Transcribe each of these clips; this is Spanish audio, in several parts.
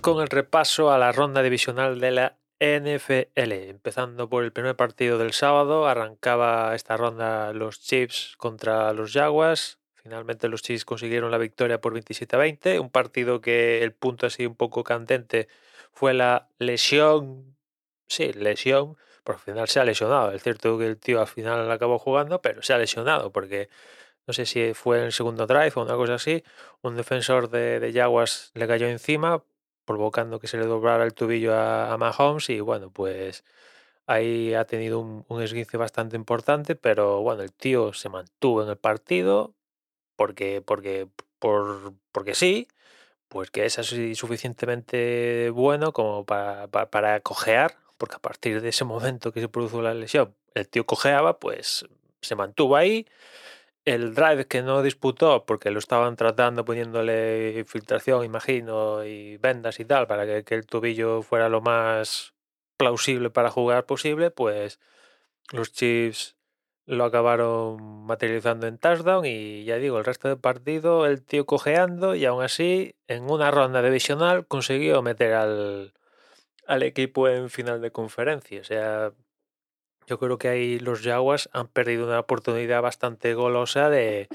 Con el repaso a la ronda divisional de la NFL. Empezando por el primer partido del sábado, arrancaba esta ronda los Chiefs contra los Jaguars. Finalmente los Chiefs consiguieron la victoria por 27 a 20. Un partido que el punto así un poco candente fue la lesión. Sí, lesión. Por al final se ha lesionado. Es cierto que el tío al final acabó jugando, pero se ha lesionado porque no sé si fue en el segundo drive o una cosa así. Un defensor de, de Jaguars le cayó encima, provocando que se le doblara el tubillo a, a Mahomes. Y bueno, pues ahí ha tenido un, un esguince bastante importante, pero bueno, el tío se mantuvo en el partido porque, porque, por, porque sí, pues que es así suficientemente bueno como para, para, para cojear, porque a partir de ese momento que se produjo la lesión, el tío cojeaba, pues se mantuvo ahí. El drive que no disputó, porque lo estaban tratando poniéndole infiltración, imagino, y vendas y tal, para que, que el tobillo fuera lo más plausible para jugar posible, pues los Chiefs lo acabaron materializando en touchdown y ya digo, el resto del partido el tío cojeando y aún así en una ronda divisional consiguió meter al, al equipo en final de conferencia. O sea, yo creo que ahí los Jaguars han perdido una oportunidad bastante golosa de,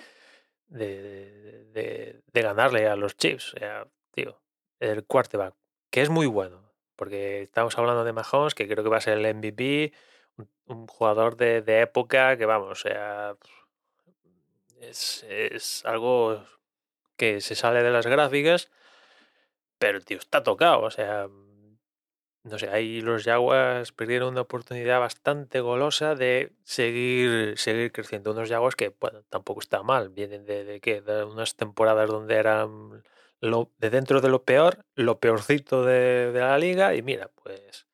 de, de, ganarle a los Chiefs. O sea, tío, el quarterback, que es muy bueno, porque estamos hablando de Mahomes, que creo que va a ser el MVP un, jugador de, de, época que, vamos, o sea, es, es, algo que se sale de las gráficas, pero tío está tocado, o sea, no sé, ahí los Jaguars perdieron una oportunidad bastante golosa de seguir, seguir creciendo. Unos Jaguars que, bueno, tampoco está mal, vienen de, de, ¿qué? de unas temporadas donde eran lo, de dentro de lo peor, lo peorcito de, de la liga, y mira, pues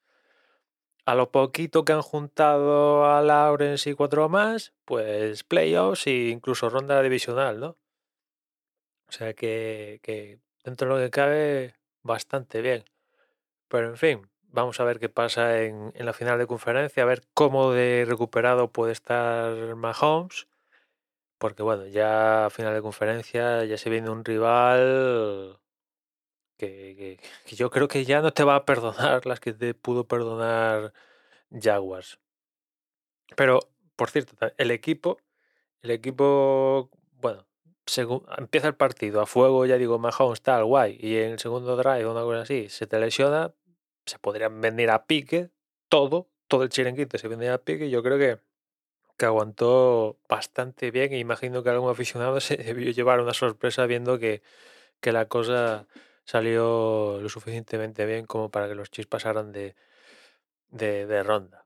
a lo poquito que han juntado a Lawrence y cuatro más, pues playoffs e incluso ronda divisional, ¿no? O sea que, que, dentro de lo que cabe, bastante bien. Pero en fin, vamos a ver qué pasa en, en la final de conferencia, a ver cómo de recuperado puede estar Mahomes. Porque bueno, ya a final de conferencia ya se viene un rival que, que, yo creo que ya no te va a perdonar las que te pudo perdonar Jaguars. Pero, por cierto, el equipo, el equipo, bueno, según, empieza el partido a fuego, ya digo, Mahomes tal, guay, y en el segundo drive una cosa así, se te lesiona, se podrían venir a pique, todo, todo el chiringuito se vendría a pique, yo creo que, que aguantó bastante bien, e imagino que algún aficionado se debió llevar una sorpresa viendo que, que la cosa salió lo suficientemente bien como para que los Chiefs pasaran de, de, de, ronda.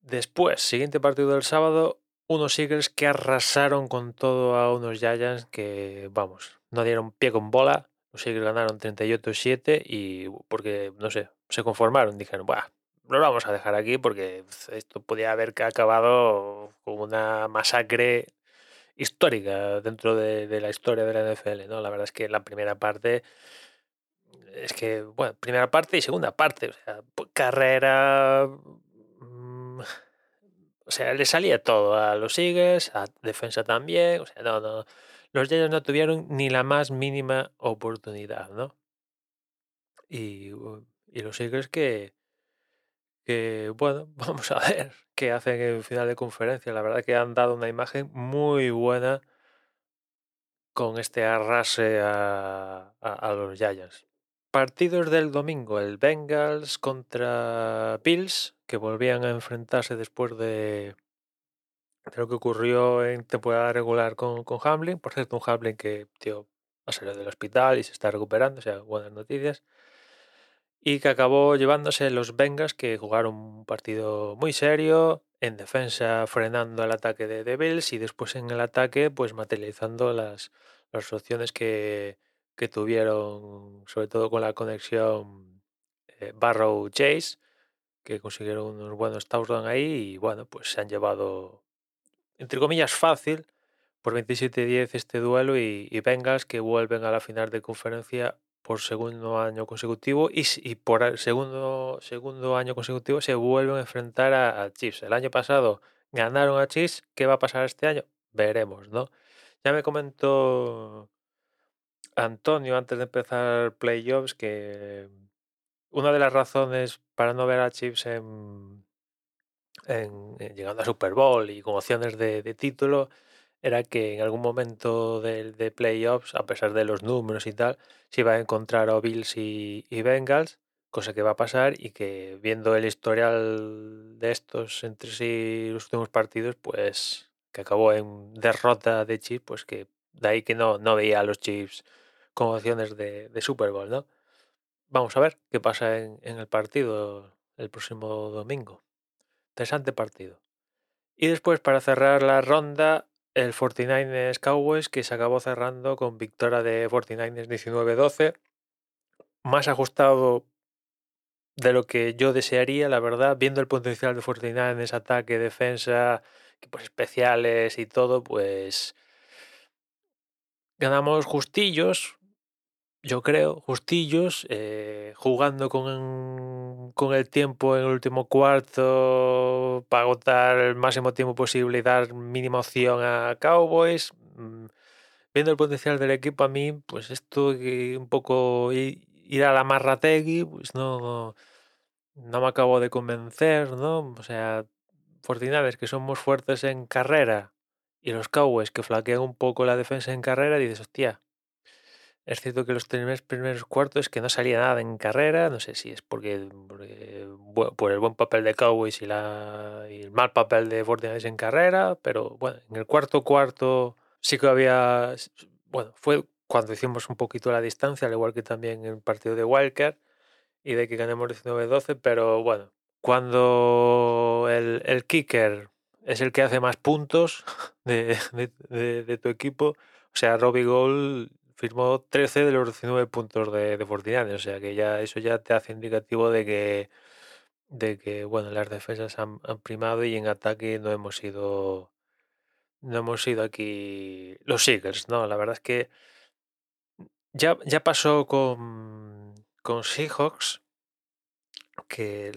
Después, siguiente partido del sábado, unos Eagles que arrasaron con todo a unos Giants que, vamos, no dieron pie con bola. Los Eagles ganaron 38-7 y porque, no sé, se conformaron. Dijeron, Buah, lo vamos a dejar aquí porque esto podía haber acabado con una masacre histórica dentro de, la historia de la NFL, ¿no? La verdad es que la primera parte es que, bueno, primera parte y segunda parte, o sea, carrera, mmm, o sea, le salía todo a los Eagles, a defensa también, o sea, no, no, los Giants no tuvieron ni la más mínima oportunidad, ¿no? Y, y los Eagles que, que, bueno, vamos a ver qué hacen en final de conferencia, la verdad que han dado una imagen muy buena con este arrase a, a, los Giants. Partidos del domingo, el Bengals contra Bills, que volvían a enfrentarse después de, de lo que ocurrió en temporada regular con, con Hamlin. Por cierto, un Hamlin que, tío, ha salido del hospital y se está recuperando, o sea, buenas noticias. Y que acabó llevándose los Bengals, que jugaron un partido muy serio, en defensa frenando el ataque de, de Bills y después en el ataque, pues materializando las, las opciones que que tuvieron, sobre todo con la conexión eh, Barrow Chase, que consiguieron unos buenos touchdowns ahí y bueno, pues se han llevado, entre comillas, fácil por 27-10 este duelo y, y Bengals que vuelven a la final de conferencia por segundo año consecutivo y, y por el segundo, segundo año consecutivo se vuelven a enfrentar a, a Chiefs. El año pasado ganaron a Chiefs, ¿qué va a pasar este año? Veremos, ¿no? Ya me comentó Antonio, antes de empezar playoffs, que, una de las razones para no ver a Chiefs en, llegando a Super Bowl y con opciones de título era que en algún momento de, de playoffs, a pesar de los números y tal, se iba a encontrar a Bills y, y Bengals, cosa que va a pasar y que viendo el historial de estos entre sí los últimos partidos, pues que acabó en derrota de Chiefs, pues que de ahí que no, no veía a los Chiefs con opciones de, de Super Bowl, ¿no? Vamos a ver qué pasa en, en el partido el próximo domingo. Interesante partido. Y después, para cerrar la ronda, el 49ers Cowboys, que se acabó cerrando con victoria de 49ers 19-12. Más ajustado de lo que yo desearía, la verdad, viendo el potencial de 49ers, ataque, defensa, equipos especiales y todo, pues ganamos justillos, yo creo, justillos, eh, jugando con, con el tiempo en el último cuarto para agotar el máximo tiempo posible y dar mínima opción a Cowboys. Mm, Viendo el potencial del equipo, a mí, pues esto un poco ir a la Marrategui, pues no, no me acabo de convencer, ¿no? O sea, 49ers que somos fuertes en carrera y los Cowboys que flaquean un poco la defensa en carrera, dices, hostia, es cierto que los primeros, primeros cuartos que no salía nada en carrera, no sé si es porque, por el buen papel de Cowboys y, la, el mal papel de 49ers en carrera, pero bueno, en el cuarto cuarto sí que había, bueno, fue cuando hicimos un poquito la distancia, al igual que también el partido de Wildcard, y de que ganemos 19-12, pero bueno, cuando el, kicker es el que hace más puntos de- de tu equipo, o sea, Robbie Gold firmó 13 de los 19 puntos de, de 49, o sea que ya eso ya te hace indicativo de que, de que bueno, las defensas han, primado y en ataque no hemos sido no hemos sido aquí los Eagles, ¿no? La verdad es que ya, ya pasó con, con Seahawks que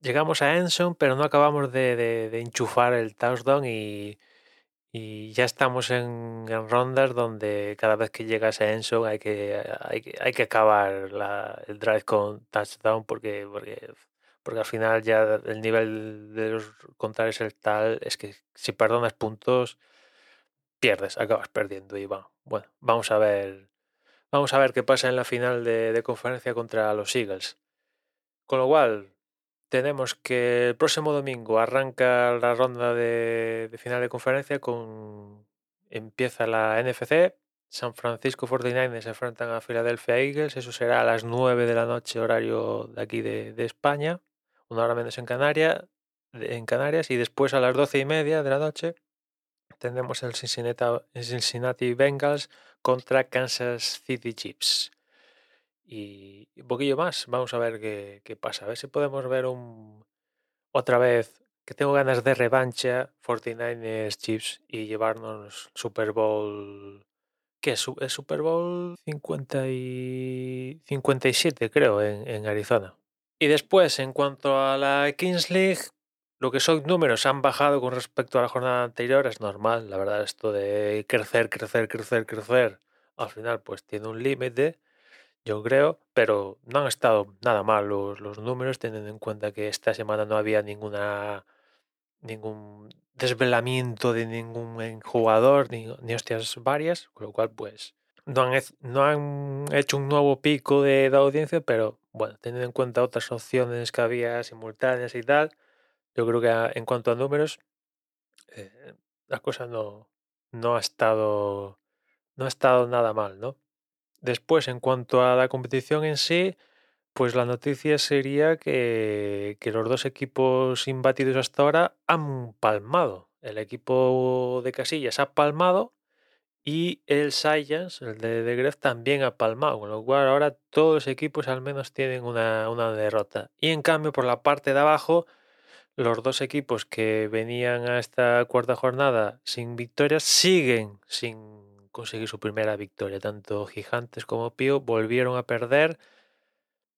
llegamos a Enson, pero no acabamos de, de- de enchufar el touchdown y, y ya estamos en, rondas donde cada vez que llegas a Enson hay que, hay que, hay que acabar la- el drive con touchdown porque, porque, porque al final ya el nivel de los contrarios es tal, es que si perdonas puntos, pierdes, acabas perdiendo y va. Bueno, vamos a ver. Vamos a ver qué pasa en la final de, de conferencia contra los Eagles. Con lo cual, tenemos que el próximo domingo arranca la ronda de, final de conferencia con empieza la NFC. San Francisco 49ers se enfrentan a Philadelphia Eagles. Eso será a las 9 de la noche, horario de aquí de, España. Una hora menos en, Canarias en Canarias. Y después a las 12 y media de la noche tenemos el Cincinnati, el Cincinnati Bengals contra Kansas City Chiefs. Y un poquillo más, vamos a ver qué, qué pasa. A ver si podemos ver un otra vez que tengo ganas de revancha 49ers Chiefs y llevarnos Super Bowl. ¿Qué es? Es Super Bowl 50 y 57, creo, en, en Arizona. Y después, en cuanto a la Kings League, lo que son números han bajado con respecto a la jornada anterior, es normal. La verdad, esto de crecer, crecer, crecer, crecer, al final, pues tiene un límite, yo creo, pero no han estado nada mal los, los números, teniendo en cuenta que esta semana no había ninguna ningún desvelamiento de ningún eh, jugador, ni, ni hostias varias, con lo cual, pues, no han, no han hecho un nuevo pico de, audiencia, pero bueno, teniendo en cuenta otras opciones que había simultáneas y tal, yo creo que en cuanto a números, eh, la cosa no, no ha estado no ha estado nada mal, ¿no? Después, en cuanto a la competición en sí, pues la noticia sería que, que los dos equipos imbatidos hasta ahora han palmado. El equipo de Casillas ha palmado y el Science, el de, de Gref, también ha palmado. Con lo cual ahora todos los equipos al menos tienen una, una derrota. Y en cambio, por la parte de abajo, los dos equipos que venían a esta cuarta jornada sin victorias siguen sin conseguir su primera victoria. Tanto Gigantes como Pío volvieron a perder.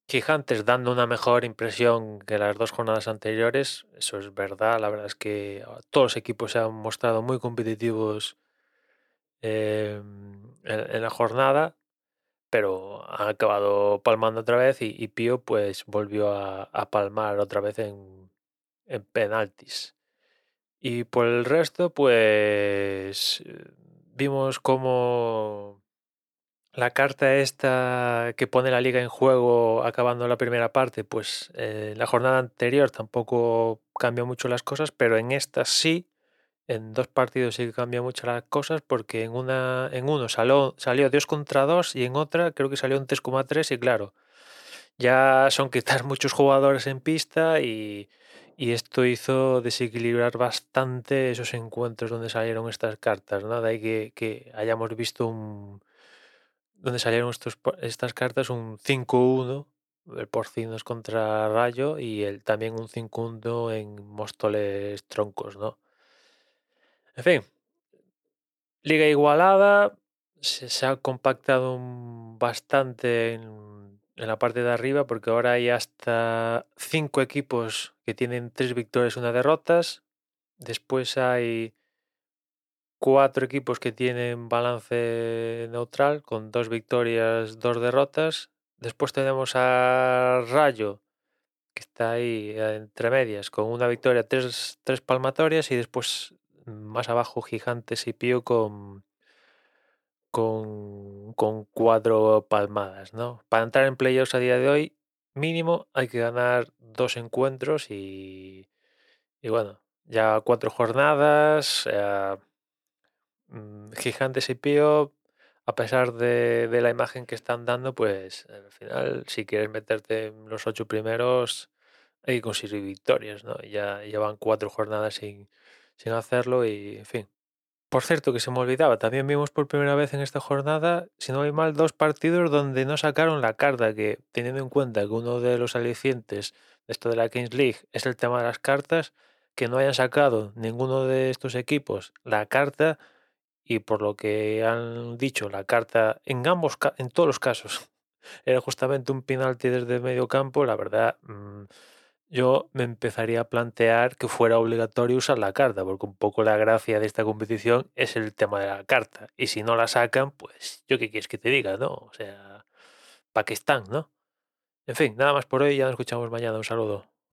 Gigantes dando una mejor impresión que las dos jornadas anteriores, eso es verdad. La verdad es que ah, todos los equipos se han mostrado muy competitivos eh, en, la jornada. pero han acabado palmando otra vez y, Pío pues volvió a, palmar otra vez en, en penaltis. Y por el resto, pues vimos como la carta esta que pone la liga en juego acabando la primera parte, pues en la jornada anterior tampoco cambió mucho las cosas, pero en esta sí, en dos partidos sí que cambió mucho las cosas porque en una en uno salió, salió 2 contra 2 y en otra creo que salió un 3,3 y claro, ya son quitar muchos jugadores en pista y, esto hizo desequilibrar bastante esos encuentros donde salieron estas cartas, ¿no? De ahí que, hayamos visto un donde salieron estos, estas cartas un 5-1, el Porcinos contra Rayo y el, también un 5-1 en Móstoles Troncos, ¿no? En fin, liga igualada, se, ha compactado bastante en, en, la parte de arriba porque ahora hay hasta 5 equipos tienen 3 victorias y una derrotas. Después hay cuatro equipos que tienen balance neutral con dos victorias, dos derrotas. Después tenemos a Rayo, que está ahí eh, entre medias, con una victoria, tres, tres palmatorias y después más abajo Gigantes y Pío con, con, con cuatro palmadas. ¿no? Para entrar en playoffs a día de hoy, mínimo hay que ganar dos encuentros y, y bueno, ya cuatro jornadas. Eh, Mm, Gigantes y Pío, a pesar de, la imagen que están dando, pues al final, si quieres meterte en los ocho primeros, hay que conseguir victorias, ¿no? Ya llevan cuatro jornadas sin, sin hacerlo y, en fin. Por cierto, que se me olvidaba, también vimos por primera vez en esta jornada, si no hay mal, dos partidos donde no sacaron la carta, que teniendo en cuenta que uno de los alicientes de esto de la Kings League es el tema de las cartas, que no hayan sacado ninguno de estos equipos la carta, y por lo que han dicho la carta en ambos en todos los casos era justamente un penalti desde medio campo, la verdad mm, yo me empezaría a plantear que fuera obligatorio usar la carta, porque un poco la gracia de esta competición es el tema de la carta. Y si no la sacan, pues yo qué quieres que te diga, ¿no? O sea, ¿para qué están, no? En fin, nada más por hoy, ya nos escuchamos mañana. Un saludo.